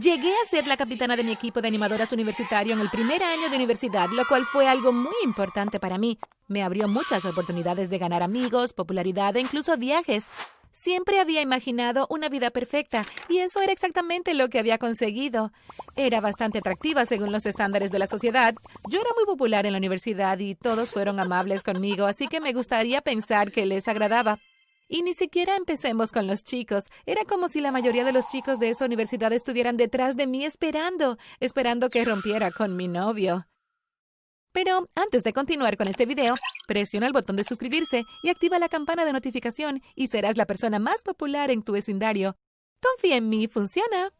Llegué a ser la capitana de mi equipo de animadoras universitario en el primer año de universidad, lo cual fue algo muy importante para mí. Me abrió muchas oportunidades de ganar amigos, popularidad e incluso viajes. Siempre había imaginado una vida perfecta y eso era exactamente lo que había conseguido. Era bastante atractiva según los estándares de la sociedad. Yo era muy popular en la universidad y todos fueron amables conmigo, así que me gustaría pensar que les agradaba. Y ni siquiera empecemos con los chicos. Era como si la mayoría de los chicos de esa universidad estuvieran detrás de mí esperando, esperando que rompiera con mi novio. Pero antes de continuar con este video, presiona el botón de suscribirse y activa la campana de notificación y serás la persona más popular en tu vecindario. Confía en mí, funciona.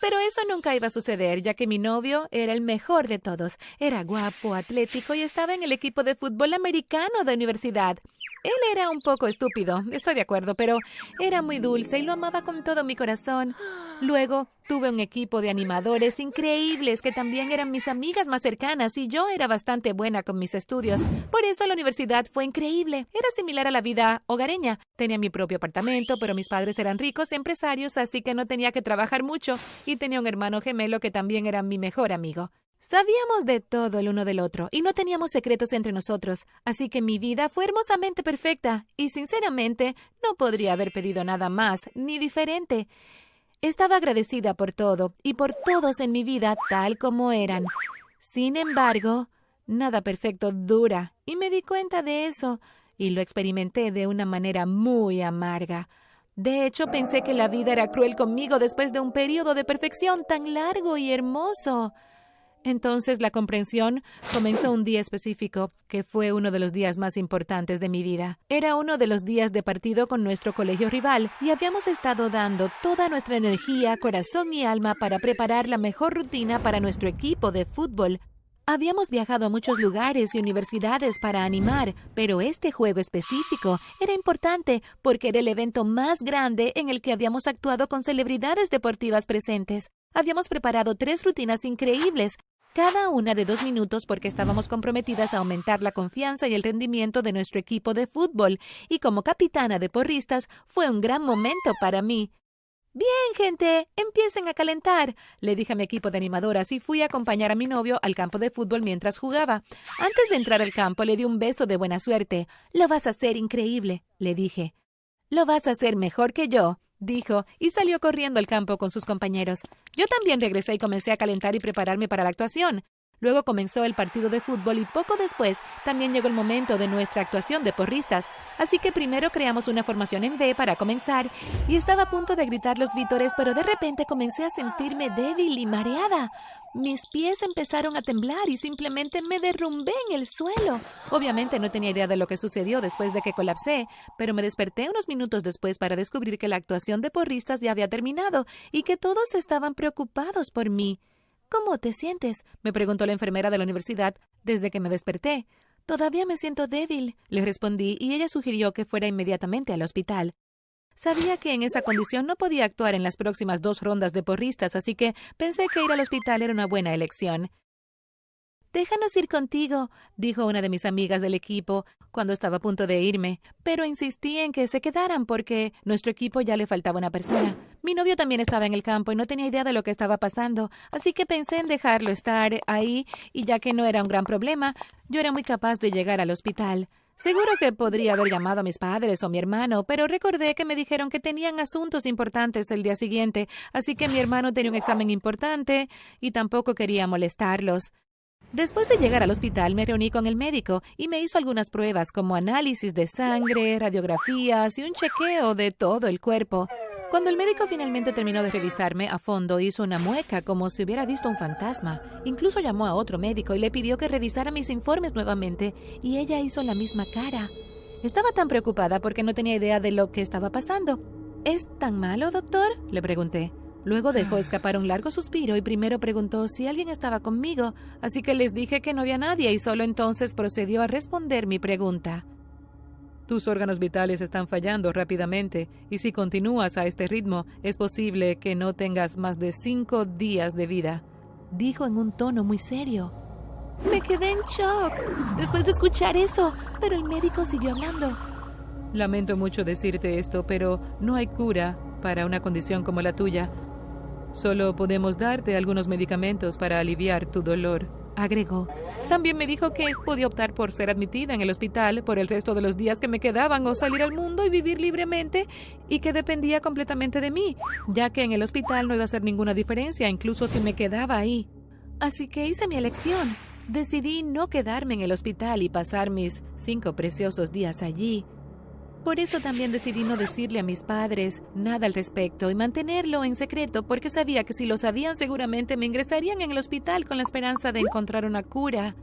Pero eso nunca iba a suceder, ya que mi novio era el mejor de todos. Era guapo, atlético y estaba en el equipo de fútbol americano de universidad. Él era un poco estúpido, estoy de acuerdo, pero era muy dulce y lo amaba con todo mi corazón. Luego tuve un equipo de animadores increíbles que también eran mis amigas más cercanas y yo era bastante buena con mis estudios. Por eso la universidad fue increíble. Era similar a la vida hogareña. Tenía mi propio apartamento, pero mis padres eran ricos empresarios, así que no tenía que trabajar mucho y tenía un hermano gemelo que también era mi mejor amigo. Sabíamos de todo el uno del otro y no teníamos secretos entre nosotros, así que mi vida fue hermosamente perfecta y sinceramente no podría haber pedido nada más ni diferente. Estaba agradecida por todo y por todos en mi vida tal como eran. Sin embargo, nada perfecto dura y me di cuenta de eso y lo experimenté de una manera muy amarga. De hecho, pensé que la vida era cruel conmigo después de un periodo de perfección tan largo y hermoso. Entonces la comprensión comenzó un día específico, que fue uno de los días más importantes de mi vida. Era uno de los días de partido con nuestro colegio rival y habíamos estado dando toda nuestra energía, corazón y alma para preparar la mejor rutina para nuestro equipo de fútbol. Habíamos viajado a muchos lugares y universidades para animar, pero este juego específico era importante porque era el evento más grande en el que habíamos actuado con celebridades deportivas presentes. Habíamos preparado tres rutinas increíbles, cada una de dos minutos porque estábamos comprometidas a aumentar la confianza y el rendimiento de nuestro equipo de fútbol, y como capitana de porristas fue un gran momento para mí. Bien, gente, empiecen a calentar, le dije a mi equipo de animadoras y fui a acompañar a mi novio al campo de fútbol mientras jugaba. Antes de entrar al campo le di un beso de buena suerte. Lo vas a hacer increíble, le dije. Lo vas a hacer mejor que yo, dijo, y salió corriendo al campo con sus compañeros. Yo también regresé y comencé a calentar y prepararme para la actuación. Luego comenzó el partido de fútbol y poco después también llegó el momento de nuestra actuación de porristas. Así que primero creamos una formación en D para comenzar y estaba a punto de gritar los vítores, pero de repente comencé a sentirme débil y mareada. Mis pies empezaron a temblar y simplemente me derrumbé en el suelo. Obviamente no tenía idea de lo que sucedió después de que colapsé, pero me desperté unos minutos después para descubrir que la actuación de porristas ya había terminado y que todos estaban preocupados por mí. ¿Cómo te sientes? me preguntó la enfermera de la universidad desde que me desperté. Todavía me siento débil, le respondí, y ella sugirió que fuera inmediatamente al hospital. Sabía que en esa condición no podía actuar en las próximas dos rondas de porristas, así que pensé que ir al hospital era una buena elección. Déjanos ir contigo, dijo una de mis amigas del equipo cuando estaba a punto de irme, pero insistí en que se quedaran porque nuestro equipo ya le faltaba una persona. Mi novio también estaba en el campo y no tenía idea de lo que estaba pasando, así que pensé en dejarlo estar ahí y ya que no era un gran problema, yo era muy capaz de llegar al hospital. Seguro que podría haber llamado a mis padres o mi hermano, pero recordé que me dijeron que tenían asuntos importantes el día siguiente, así que mi hermano tenía un examen importante y tampoco quería molestarlos. Después de llegar al hospital me reuní con el médico y me hizo algunas pruebas como análisis de sangre, radiografías y un chequeo de todo el cuerpo. Cuando el médico finalmente terminó de revisarme a fondo, hizo una mueca como si hubiera visto un fantasma. Incluso llamó a otro médico y le pidió que revisara mis informes nuevamente, y ella hizo la misma cara. Estaba tan preocupada porque no tenía idea de lo que estaba pasando. ¿Es tan malo, doctor? le pregunté. Luego dejó escapar un largo suspiro y primero preguntó si alguien estaba conmigo, así que les dije que no había nadie y solo entonces procedió a responder mi pregunta. Tus órganos vitales están fallando rápidamente y si continúas a este ritmo es posible que no tengas más de cinco días de vida, dijo en un tono muy serio. Me quedé en shock después de escuchar eso, pero el médico siguió hablando. Lamento mucho decirte esto, pero no hay cura para una condición como la tuya. Solo podemos darte algunos medicamentos para aliviar tu dolor, agregó. También me dijo que podía optar por ser admitida en el hospital por el resto de los días que me quedaban o salir al mundo y vivir libremente y que dependía completamente de mí, ya que en el hospital no iba a hacer ninguna diferencia, incluso si me quedaba ahí. Así que hice mi elección. Decidí no quedarme en el hospital y pasar mis cinco preciosos días allí. Por eso también decidí no decirle a mis padres nada al respecto y mantenerlo en secreto porque sabía que si lo sabían seguramente me ingresarían en el hospital con la esperanza de encontrar una cura.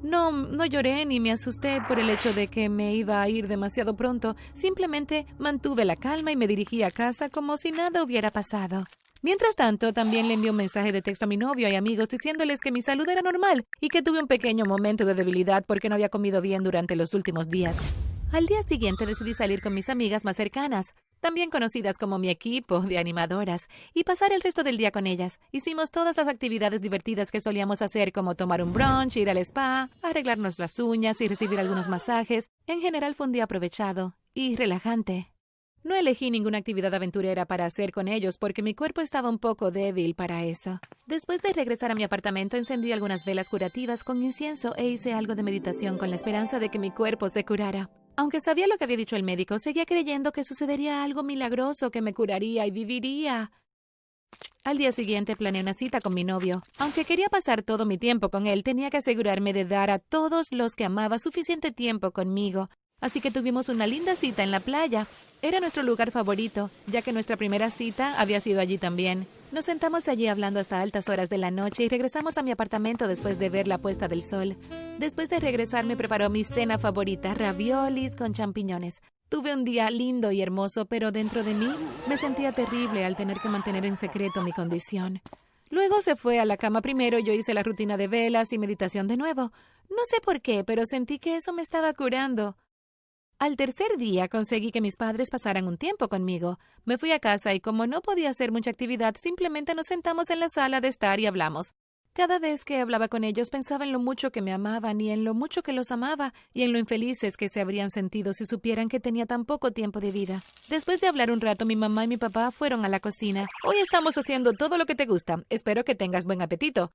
No, no lloré ni me asusté por el hecho de que me iba a ir demasiado pronto. Simplemente mantuve la calma y me dirigí a casa como si nada hubiera pasado. Mientras tanto, también le envié un mensaje de texto a mi novio y amigos diciéndoles que mi salud era normal y que tuve un pequeño momento de debilidad porque no había comido bien durante los últimos días. Al día siguiente decidí salir con mis amigas más cercanas, también conocidas como mi equipo de animadoras, y pasar el resto del día con ellas. Hicimos todas las actividades divertidas que solíamos hacer, como tomar un brunch, ir al spa, arreglarnos las uñas y recibir algunos masajes. En general fue un día aprovechado y relajante. No elegí ninguna actividad aventurera para hacer con ellos porque mi cuerpo estaba un poco débil para eso. Después de regresar a mi apartamento, encendí algunas velas curativas con incienso e hice algo de meditación con la esperanza de que mi cuerpo se curara. Aunque sabía lo que había dicho el médico, seguía creyendo que sucedería algo milagroso que me curaría y viviría. Al día siguiente planeé una cita con mi novio. Aunque quería pasar todo mi tiempo con él, tenía que asegurarme de dar a todos los que amaba suficiente tiempo conmigo. Así que tuvimos una linda cita en la playa. Era nuestro lugar favorito, ya que nuestra primera cita había sido allí también. Nos sentamos allí hablando hasta altas horas de la noche y regresamos a mi apartamento después de ver la puesta del sol. Después de regresar me preparó mi cena favorita, raviolis con champiñones. Tuve un día lindo y hermoso, pero dentro de mí me sentía terrible al tener que mantener en secreto mi condición. Luego se fue a la cama primero yo hice la rutina de velas y meditación de nuevo. No sé por qué, pero sentí que eso me estaba curando. Al tercer día conseguí que mis padres pasaran un tiempo conmigo. Me fui a casa y como no podía hacer mucha actividad, simplemente nos sentamos en la sala de estar y hablamos. Cada vez que hablaba con ellos pensaba en lo mucho que me amaban y en lo mucho que los amaba y en lo infelices que se habrían sentido si supieran que tenía tan poco tiempo de vida. Después de hablar un rato, mi mamá y mi papá fueron a la cocina. Hoy estamos haciendo todo lo que te gusta. Espero que tengas buen apetito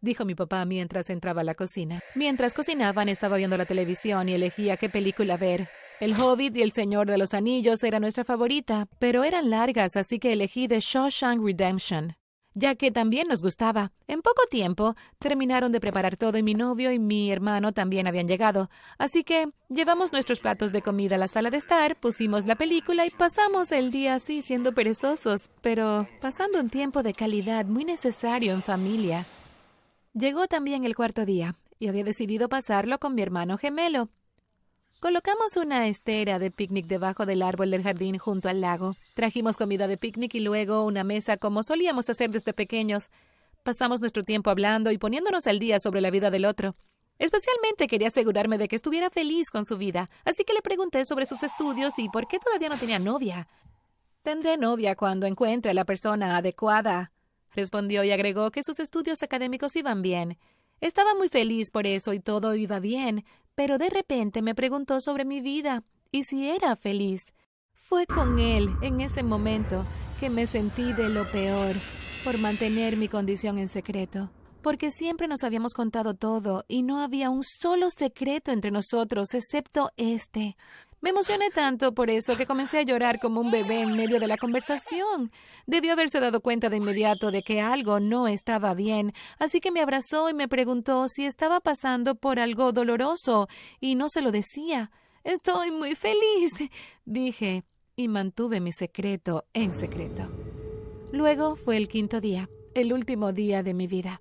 dijo mi papá mientras entraba a la cocina. Mientras cocinaban estaba viendo la televisión y elegía qué película ver. El Hobbit y El Señor de los Anillos era nuestra favorita, pero eran largas, así que elegí The Shawshank Redemption, ya que también nos gustaba. En poco tiempo terminaron de preparar todo y mi novio y mi hermano también habían llegado, así que llevamos nuestros platos de comida a la sala de estar, pusimos la película y pasamos el día así siendo perezosos, pero pasando un tiempo de calidad muy necesario en familia. Llegó también el cuarto día y había decidido pasarlo con mi hermano gemelo. Colocamos una estera de picnic debajo del árbol del jardín junto al lago. Trajimos comida de picnic y luego una mesa como solíamos hacer desde pequeños. Pasamos nuestro tiempo hablando y poniéndonos al día sobre la vida del otro. Especialmente quería asegurarme de que estuviera feliz con su vida, así que le pregunté sobre sus estudios y por qué todavía no tenía novia. Tendré novia cuando encuentre a la persona adecuada, respondió y agregó que sus estudios académicos iban bien. Estaba muy feliz por eso y todo iba bien, pero de repente me preguntó sobre mi vida y si era feliz. Fue con él, en ese momento, que me sentí de lo peor por mantener mi condición en secreto, porque siempre nos habíamos contado todo y no había un solo secreto entre nosotros excepto este. Me emocioné tanto por eso que comencé a llorar como un bebé en medio de la conversación. Debió haberse dado cuenta de inmediato de que algo no estaba bien, así que me abrazó y me preguntó si estaba pasando por algo doloroso, y no se lo decía. Estoy muy feliz, dije, y mantuve mi secreto en secreto. Luego fue el quinto día, el último día de mi vida.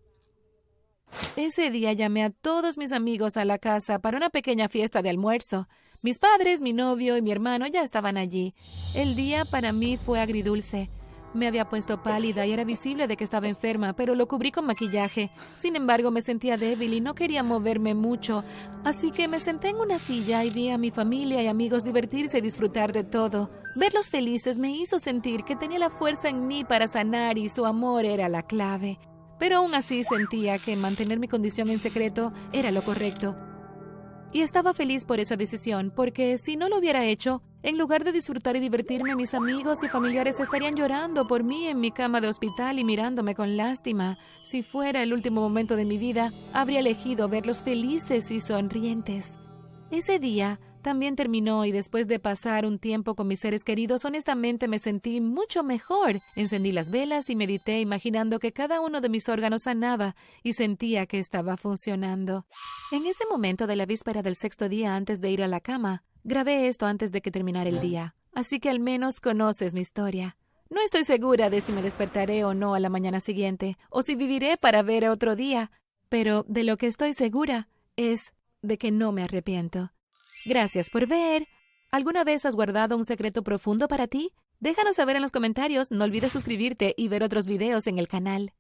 Ese día llamé a todos mis amigos a la casa para una pequeña fiesta de almuerzo. Mis padres, mi novio y mi hermano ya estaban allí. El día para mí fue agridulce. Me había puesto pálida y era visible de que estaba enferma, pero lo cubrí con maquillaje. Sin embargo, me sentía débil y no quería moverme mucho, así que me senté en una silla y vi a mi familia y amigos divertirse y disfrutar de todo. Verlos felices me hizo sentir que tenía la fuerza en mí para sanar y su amor era la clave pero aún así sentía que mantener mi condición en secreto era lo correcto. Y estaba feliz por esa decisión, porque si no lo hubiera hecho, En lugar de disfrutar y divertirme, mis amigos y familiares estarían llorando por mí en mi cama de hospital y mirándome con lástima. Si fuera el último momento de mi vida, habría elegido verlos felices y sonrientes. Ese día también terminó y después de pasar un tiempo con mis seres queridos, honestamente me sentí mucho mejor. Encendí las velas y medité imaginando que cada uno de mis órganos sanaba y sentía que estaba funcionando. En ese momento de la víspera del sexto día antes de ir a la cama, grabé esto antes de que terminara el día, así que al menos conoces mi historia. No estoy segura de si me despertaré o no a la mañana siguiente, o si viviré para ver otro día, pero de lo que estoy segura es de que no me arrepiento. Gracias por ver. ¿Alguna vez has guardado un secreto profundo para ti? Déjanos saber en los comentarios. No olvides suscribirte y ver otros videos en el canal.